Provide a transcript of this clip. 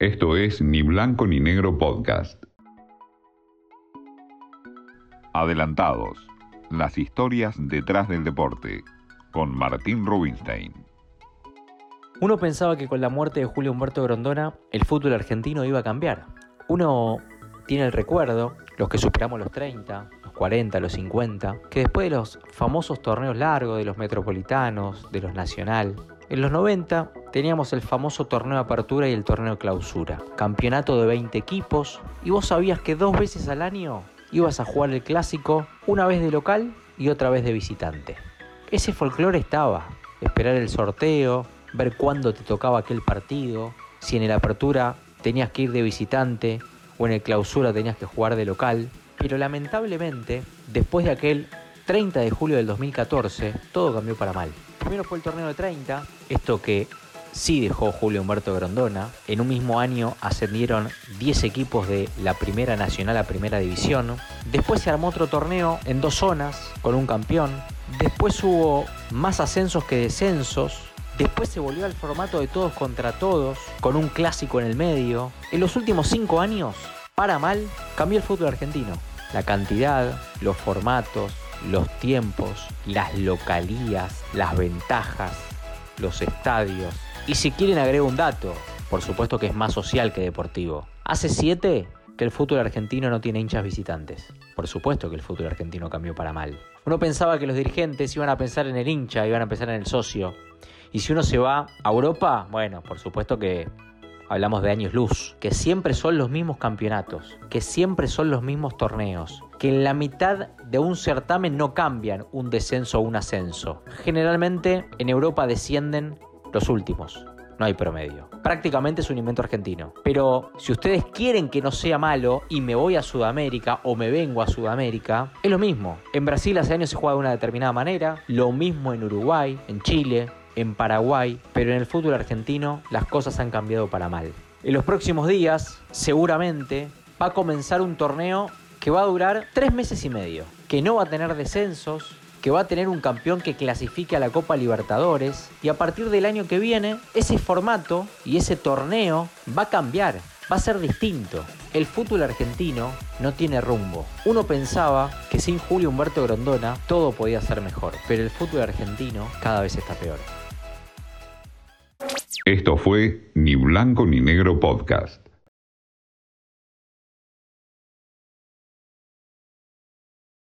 Esto es Ni Blanco ni Negro Podcast. Adelantados. Las historias detrás del deporte. Con Martín Rubinstein. Uno pensaba que con la muerte de Julio Humberto Grondona el fútbol argentino iba a cambiar. Uno tiene el recuerdo, los que superamos los 30, los 40, los 50, que después de los famosos torneos largos de los metropolitanos, de los nacional, en los 90 teníamos el famoso torneo de apertura y el torneo de clausura, campeonato de 20 equipos, y vos sabías que dos veces al año ibas a jugar el clásico, una vez de local y otra vez de visitante. Ese folclore estaba, esperar el sorteo, ver cuándo te tocaba aquel partido, si en el apertura tenías que ir de visitante o en el clausura tenías que jugar de local, pero lamentablemente, después de aquel 30 de julio del 2014, todo cambió para mal. Primero fue el torneo de 30, esto que sí dejó Julio Humberto Grondona. En un mismo año ascendieron 10 equipos de la Primera Nacional a Primera División. Después se armó otro torneo en dos zonas con un campeón. Después hubo más ascensos que descensos. Después se volvió al formato de todos contra todos, con un clásico en el medio. En los últimos cinco años, para mal, cambió el fútbol argentino. La cantidad, los formatos, los tiempos, las localías, las ventajas, los estadios. Y si quieren agrego un dato, por supuesto que es más social que deportivo. Hace siete que el fútbol argentino no tiene hinchas visitantes. Por supuesto que el fútbol argentino cambió para mal. Uno pensaba que los dirigentes iban a pensar en el hincha, iban a pensar en el socio. Y si uno se va a Europa, bueno, por supuesto que hablamos de años luz, que siempre son los mismos campeonatos, que siempre son los mismos torneos, que en la mitad de un certamen no cambian un descenso o un ascenso. Generalmente en Europa descienden los últimos. No hay promedio. Prácticamente es un invento argentino. Pero si ustedes quieren que no sea malo y me voy a Sudamérica o me vengo a Sudamérica, es lo mismo. En Brasil hace años se juega de una determinada manera, lo mismo en Uruguay, en Chile, en Paraguay, pero en el fútbol argentino las cosas han cambiado para mal. En los próximos días, seguramente, va a comenzar un torneo que va a durar tres meses y medio, que no va a tener descensos, que va a tener un campeón que clasifique a la Copa Libertadores y a partir del año que viene ese formato y ese torneo va a cambiar, va a ser distinto. El fútbol argentino no tiene rumbo. Uno pensaba que sin Julio Humberto Grondona todo podía ser mejor, pero el fútbol argentino cada vez está peor. Esto fue Ni Blanco ni Negro Podcast.